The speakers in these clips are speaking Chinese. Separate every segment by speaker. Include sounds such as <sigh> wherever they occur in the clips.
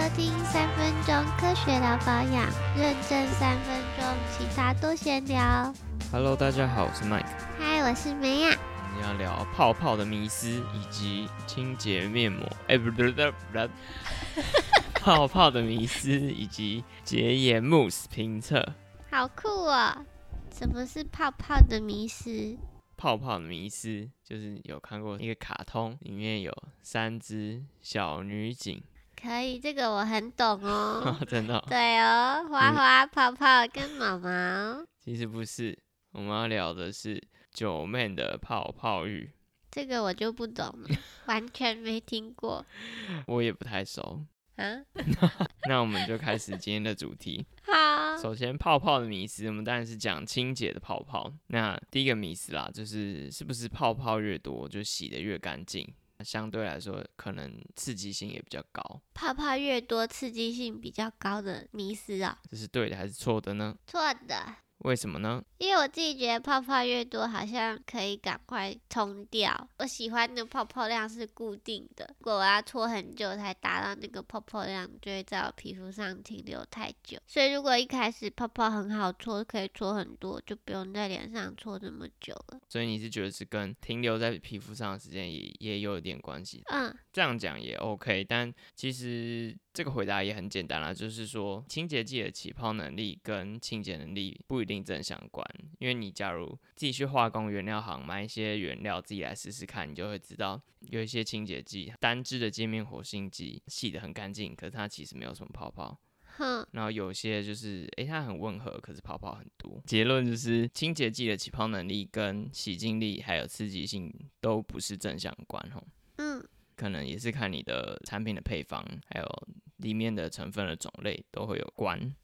Speaker 1: 收听三分钟科学聊保养，认真三分钟，其他多闲聊。
Speaker 2: Hello，大家好，我是 Mike。
Speaker 1: 嗨，我是梅亚。
Speaker 2: 我们要聊泡泡的迷思以及清洁面膜。哎、不不不不不，<laughs> 泡泡的迷思以及洁颜慕斯评测。
Speaker 1: 好酷哦！什么是泡泡的迷思？
Speaker 2: 泡泡的迷思就是有看过一个卡通，里面有三只小女警，
Speaker 1: 可以，这个我很懂哦。<laughs>
Speaker 2: 真的哦、
Speaker 1: 对哦，花花、泡泡跟毛毛，<laughs>
Speaker 2: 其实不是，我们要聊的是九妹的泡泡浴，
Speaker 1: 这个我就不懂了，<laughs> 完全没听过
Speaker 2: 我也不太熟。
Speaker 1: 啊。
Speaker 2: 那我们就开始今天的主题。
Speaker 1: 好，
Speaker 2: 首先，泡泡的迷思，我们当然是讲清洁的泡泡。那第一个迷思啦，就是是不是泡泡越多就洗得越干净？相对来说，可能刺激性也比较高，
Speaker 1: 泡泡越多，刺激性比较高的迷思啊、
Speaker 2: 这是对的还是错的呢？
Speaker 1: 错的。
Speaker 2: 为什么呢？
Speaker 1: 因为我自己觉得泡泡越多，好像可以赶快冲掉。我喜欢的泡泡量是固定的，如果我要搓很久才达到那个泡泡量，就会在我皮肤上停留太久。所以如果一开始泡泡很好搓，可以搓很多，就不用在脸上搓这么久了。
Speaker 2: 所以你是觉得是跟停留在皮肤上的时间也也有一点关系？
Speaker 1: 嗯，
Speaker 2: 这样讲也 OK，但其实这个回答也很简单啦，就是说清洁剂的起泡能力跟清洁能力不一定正相关，因为你假如自己去化工原料行买一些原料自己来试试看，你就会知道有一些清洁剂单支的界面活性剂洗得很干净，可是它其实没有什么泡泡。
Speaker 1: 哼，
Speaker 2: 然后有些就是，诶，它很温和，可是泡泡很多。结论就是，清洁剂的起泡能力跟洗净力还有刺激性都不是正相关吼。
Speaker 1: 嗯，
Speaker 2: 可能也是看你的产品的配方，还有里面的成分的种类都会有关。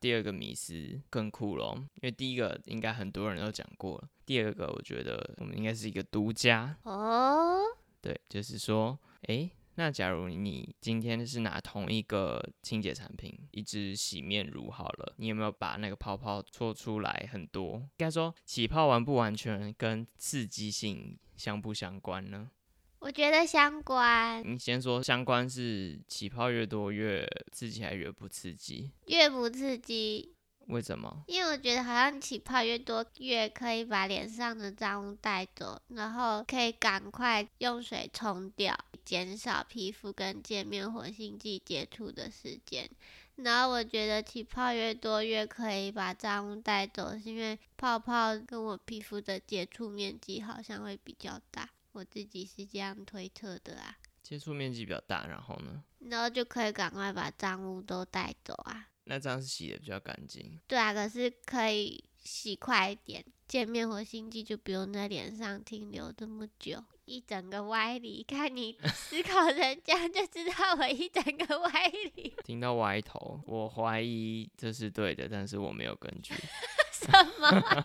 Speaker 2: 第二个迷思更酷咯，因为第一个应该很多人都讲过了，第二个我觉得我们应该是一个独家，
Speaker 1: 哦，
Speaker 2: 对，就是说，诶，那假如你今天是拿同一个清洁产品，一支洗面乳好了，你有没有把那个泡泡搓出来很多？应该说起泡完不完全跟刺激性相不相关呢？
Speaker 1: 我觉得相关，
Speaker 2: 你先说相关是起泡越多越刺激，还越不刺激？
Speaker 1: 越不刺激。
Speaker 2: 为什么？
Speaker 1: 因为我觉得好像起泡越多，越可以把脸上的脏污带走，然后可以赶快用水冲掉，减少皮肤跟界面活性剂接触的时间。然后我觉得起泡越多，越可以把脏污带走，是因为泡泡跟我皮肤的接触面积好像会比较大，我自己是这样推测的啊。
Speaker 2: 接触面积比较大，然后呢？
Speaker 1: 然后就可以赶快把脏污都带走啊。
Speaker 2: 那这样是洗的比较干净。
Speaker 1: 对啊，可是可以洗快一点，见面或心悸就不用在脸上停留这么久。一整个歪理，看你思考成这样就知道我一整个歪理。<laughs>
Speaker 2: 听到歪头，我怀疑这是对的，但是我没有根据。<laughs>
Speaker 1: 什么？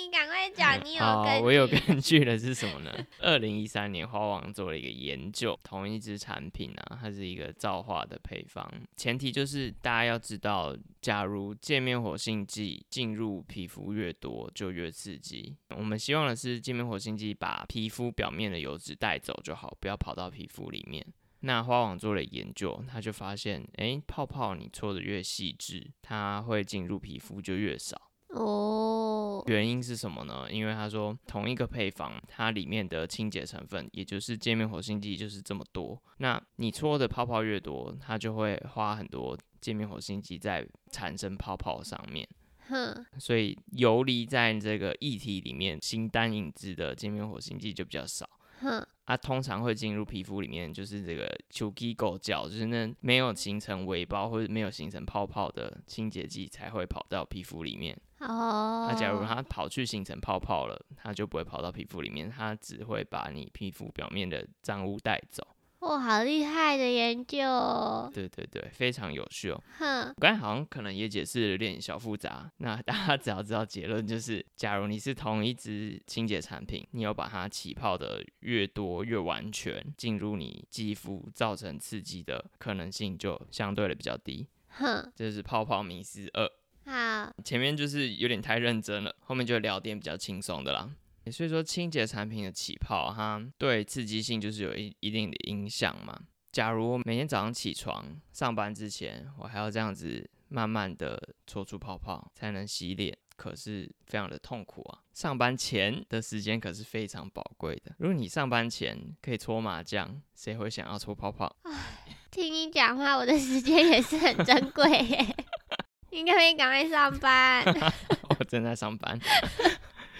Speaker 1: 那你赶快讲，你有根，据？
Speaker 2: 我有根据的是什么呢？<laughs> 二零一三年，花王做了一个研究，同一支产品啊，它是一个皂化的配方，前提就是大家要知道，假如界面活性剂进入皮肤越多，就越刺激。我们希望的是界面活性剂把皮肤表面的油脂带走就好，不要跑到皮肤里面。那花王做了研究，他就发现，诶，泡泡你搓的越细致，它会进入皮肤就越少。
Speaker 1: 哦，
Speaker 2: 原因是什么呢？因为他说同一个配方，它里面的清洁成分，也就是界面活性剂就是这么多。那你搓的泡泡越多，它就会花很多界面活性剂在产生泡泡上面。
Speaker 1: 哼，
Speaker 2: 所以游离在这个液体里面，新单引子的界面活性剂就比较少。
Speaker 1: 哼，
Speaker 2: 它通常会进入皮肤里面，就是这个球基构胶，就是那没有形成微包或者没有形成泡泡的清洁剂才会跑到皮肤里面。
Speaker 1: 哦，
Speaker 2: 那假如它跑去形成泡泡了，它就不会跑到皮肤里面，它只会把你皮肤表面的脏污带走。
Speaker 1: 哇，好厉害的研究哦！
Speaker 2: 对对对，非常有趣哦。
Speaker 1: 哼，
Speaker 2: 我刚才好像可能也解释的有点小复杂，那大家 <laughs> 只要知道结论就是，假如你是同一支清洁产品，你有把它起泡的越多越完全进入你肌肤，造成刺激的可能性就相对的比较低。
Speaker 1: 哼，
Speaker 2: 这是泡泡迷思二。
Speaker 1: 好，
Speaker 2: 前面就是有点太认真了，后面就聊点比较轻松的啦。所以说，清洁产品的起泡，它对刺激性就是有一一定的影响嘛。假如我每天早上起床上班之前，我还要这样子慢慢的搓出泡泡才能洗脸，可是非常的痛苦啊。上班前的时间可是非常宝贵的。如果你上班前可以搓麻将，谁会想要搓泡泡？<sighs>
Speaker 1: 听你讲话，我的时间也是很珍贵耶。<laughs> 你可不可以赶快上班？<laughs>
Speaker 2: 我正在上班。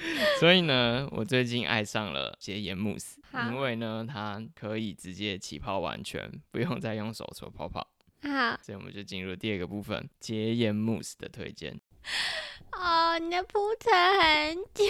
Speaker 2: <laughs> 所以呢，我最近爱上了洁颜慕斯，因为呢，它可以直接起泡完全，不用再用手搓泡泡。
Speaker 1: 好
Speaker 2: 所以我们就进入第二个部分，洁颜慕斯的推荐。
Speaker 1: 哦，你的铺陈很久。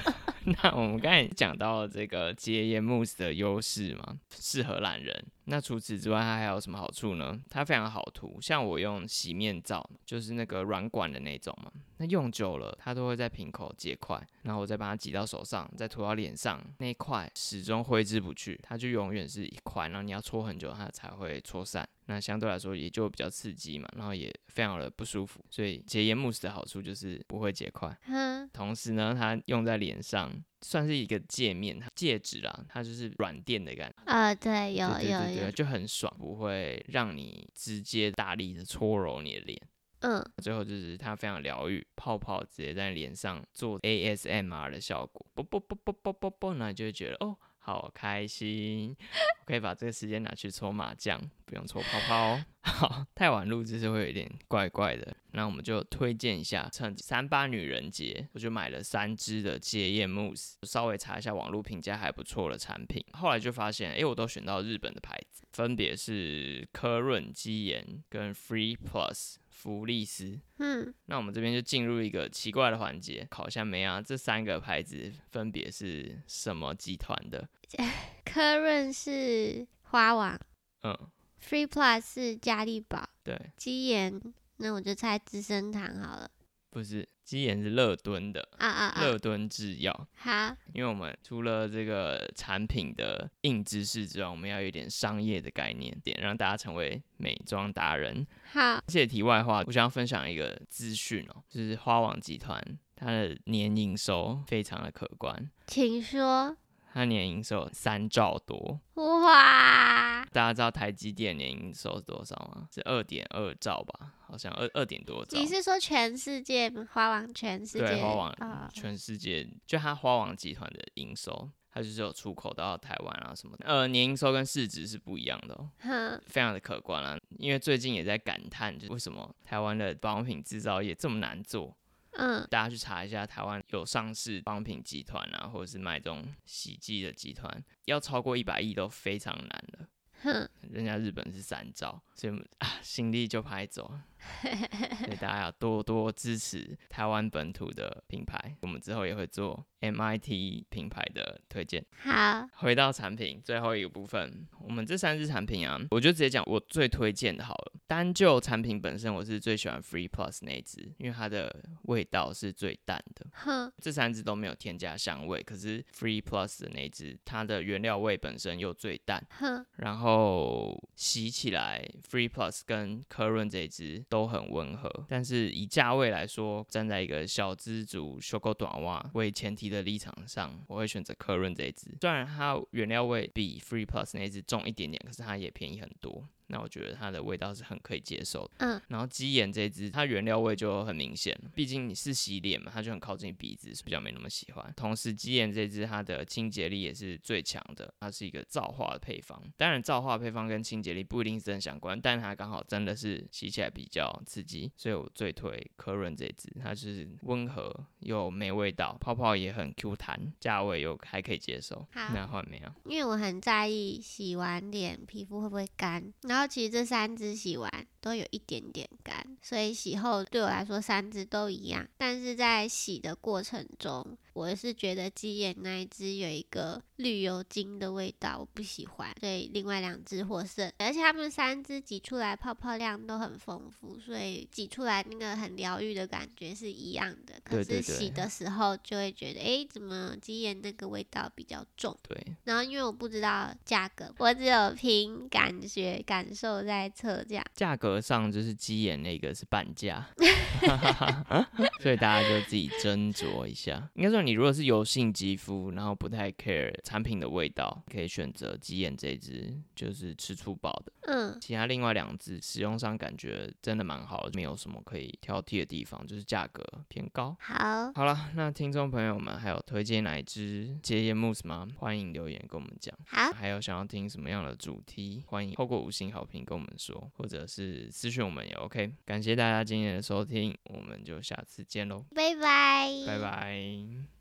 Speaker 1: <laughs> <laughs>
Speaker 2: 那我们刚才讲到了这个洁颜慕斯的优势嘛，适合懒人。那除此之外，它还有什么好处呢？它非常好涂，像我用洗面皂，就是那个软管的那种嘛，那用久了它都会在瓶口结块，然后我再把它挤到手上，再涂到脸上，那一块始终挥之不去，它就永远是一块，然后你要搓很久它才会搓散。那相对来说也就比较刺激嘛，然后也非常的不舒服。所以洁颜慕斯的好处就是不会结块。
Speaker 1: 哼，
Speaker 2: 同时呢，它用在脸上算是一个界面戒指啦，它就是软垫的感觉，
Speaker 1: 呃，对，有有有，
Speaker 2: 就很爽，不会让你直接大力的搓揉你的脸。
Speaker 1: 嗯，
Speaker 2: 最后就是它非常疗愈，泡泡直接在脸上做 ASMR 的效果，啵啵啵啵啵啵啵，那你就会觉得哦。好开心，我可以把这个时间拿去搓麻将，不用搓泡泡哦。<laughs> 好，太晚录制是会有点怪怪的，那我们就推荐一下，趁三八女人节，我就买了三支的洁颜慕斯，稍微查一下网络评价还不错的产品，后来就发现，诶，我都选到日本的牌子，分别是科润基颜跟 Free Plus 福利斯。
Speaker 1: 嗯，
Speaker 2: 那我们这边就进入一个奇怪的环节，考一下梅啊，这三个牌子分别是什么集团的？<laughs>
Speaker 1: 科润是花王
Speaker 2: 嗯
Speaker 1: ，，Free Plus 是嘉利宝，
Speaker 2: 对，
Speaker 1: 基研，那我就猜资生堂好了。
Speaker 2: 不是，基岩是乐敦的，
Speaker 1: 啊啊啊！
Speaker 2: 乐敦制药。
Speaker 1: 好，
Speaker 2: 因为我们除了这个产品的硬知识之外，我们要有一点商业的概念点，让大家成为美妆达人。
Speaker 1: 好，
Speaker 2: 谢谢题外话，我想要分享一个资讯哦，就是花王集团它的年营收非常的可观，
Speaker 1: 请说。
Speaker 2: 它年营收三兆多。
Speaker 1: 哇，
Speaker 2: 大家知道台积电年营收是多少吗？是二点二兆吧，好像二二点多兆。
Speaker 1: 你是说全世界花王全世界？
Speaker 2: 对花王
Speaker 1: 啊
Speaker 2: 全世界就它花王集团的营收，它就是有出口到台湾啊什么的。呃，年营收跟市值是不一样的哦，非常的可观啊。因为最近也在感叹，就是为什么台湾的保养品制造业这么难做。
Speaker 1: 嗯，
Speaker 2: 大家去查一下，台湾有上市保养品集团啊，或者是卖这种洗剂的集团，要超过一百亿都非常难了。
Speaker 1: 哼，
Speaker 2: 人家日本是三兆，所以啊心力就拍走了。<laughs> 所以大家要多多支持台湾本土的品牌，我们之后也会做 MIT 品牌的推荐。
Speaker 1: 好，
Speaker 2: 回到产品最后一个部分，我们这三支产品啊，我就直接讲我最推荐的好了。单就产品本身，我是最喜欢 Free Plus 那一支，因为它的味道是最淡的。
Speaker 1: 哼，
Speaker 2: 这三支都没有添加香味，可是 Free Plus 的那一支，它的原料味本身又最淡，
Speaker 1: 哼，
Speaker 2: 然后洗起来 Free Plus 跟科润这一支都很温和，但是以价位来说，站在一个小资族修购短袜为前提的立场上，我会选择科润这一支。虽然它原料味比 Free Plus 那一支重一点点，可是它也便宜很多。那我觉得它的味道是很可以接受的。
Speaker 1: 嗯，
Speaker 2: 然后鸡眼这支，它原料味就很明显，毕竟你是洗脸嘛，它就很靠近鼻子，是比较没那么喜欢。同时，鸡眼这支它的清洁力也是最强的，它是一个皂化的配方。当然，皂化配方跟清洁力不一定是很相关，但它刚好真的是洗起来比较刺激，所以我最推科润这支，它是温和又没味道，泡泡也很 Q 弹，价位又还可以接受。
Speaker 1: 好
Speaker 2: 那换没有？
Speaker 1: 因为我很在意洗完脸皮肤会不会干，然后其实这三支洗完都有一点点干，所以洗后对我来说三支都一样。但是在洗的过程中，我是觉得鸡眼那一只有一个绿油精的味道，我不喜欢，所以另外两只获胜。而且它们三只挤出来泡泡量都很丰富，所以挤出来那个很疗愈的感觉是一样的。可是洗的时候就会觉得，诶，怎么鸡眼那个味道比较重？
Speaker 2: 对，
Speaker 1: 然后因为我不知道价格，我只有凭感觉感受在测价。
Speaker 2: 价格上就是鸡眼那个是半价 <laughs> <laughs> 所以大家就自己斟酌一下。应该说你你如果是油性肌肤，然后不太 care 产品的味道，可以选择鸡眼这支，就是吃粗饱的。
Speaker 1: 嗯，
Speaker 2: 其他另外两支使用上感觉真的蛮好的，没有什么可以挑剔的地方，就是价格偏高。
Speaker 1: 好，
Speaker 2: 好了，那听众朋友们还有推荐哪一支洁颜慕斯吗？欢迎留言跟我们讲。
Speaker 1: 好，
Speaker 2: 还有想要听什么样的主题，欢迎透过五星好评跟我们说，或者是私讯我们也 OK。感谢大家今天的收听，我们就下次见喽，
Speaker 1: 拜拜，
Speaker 2: 拜拜。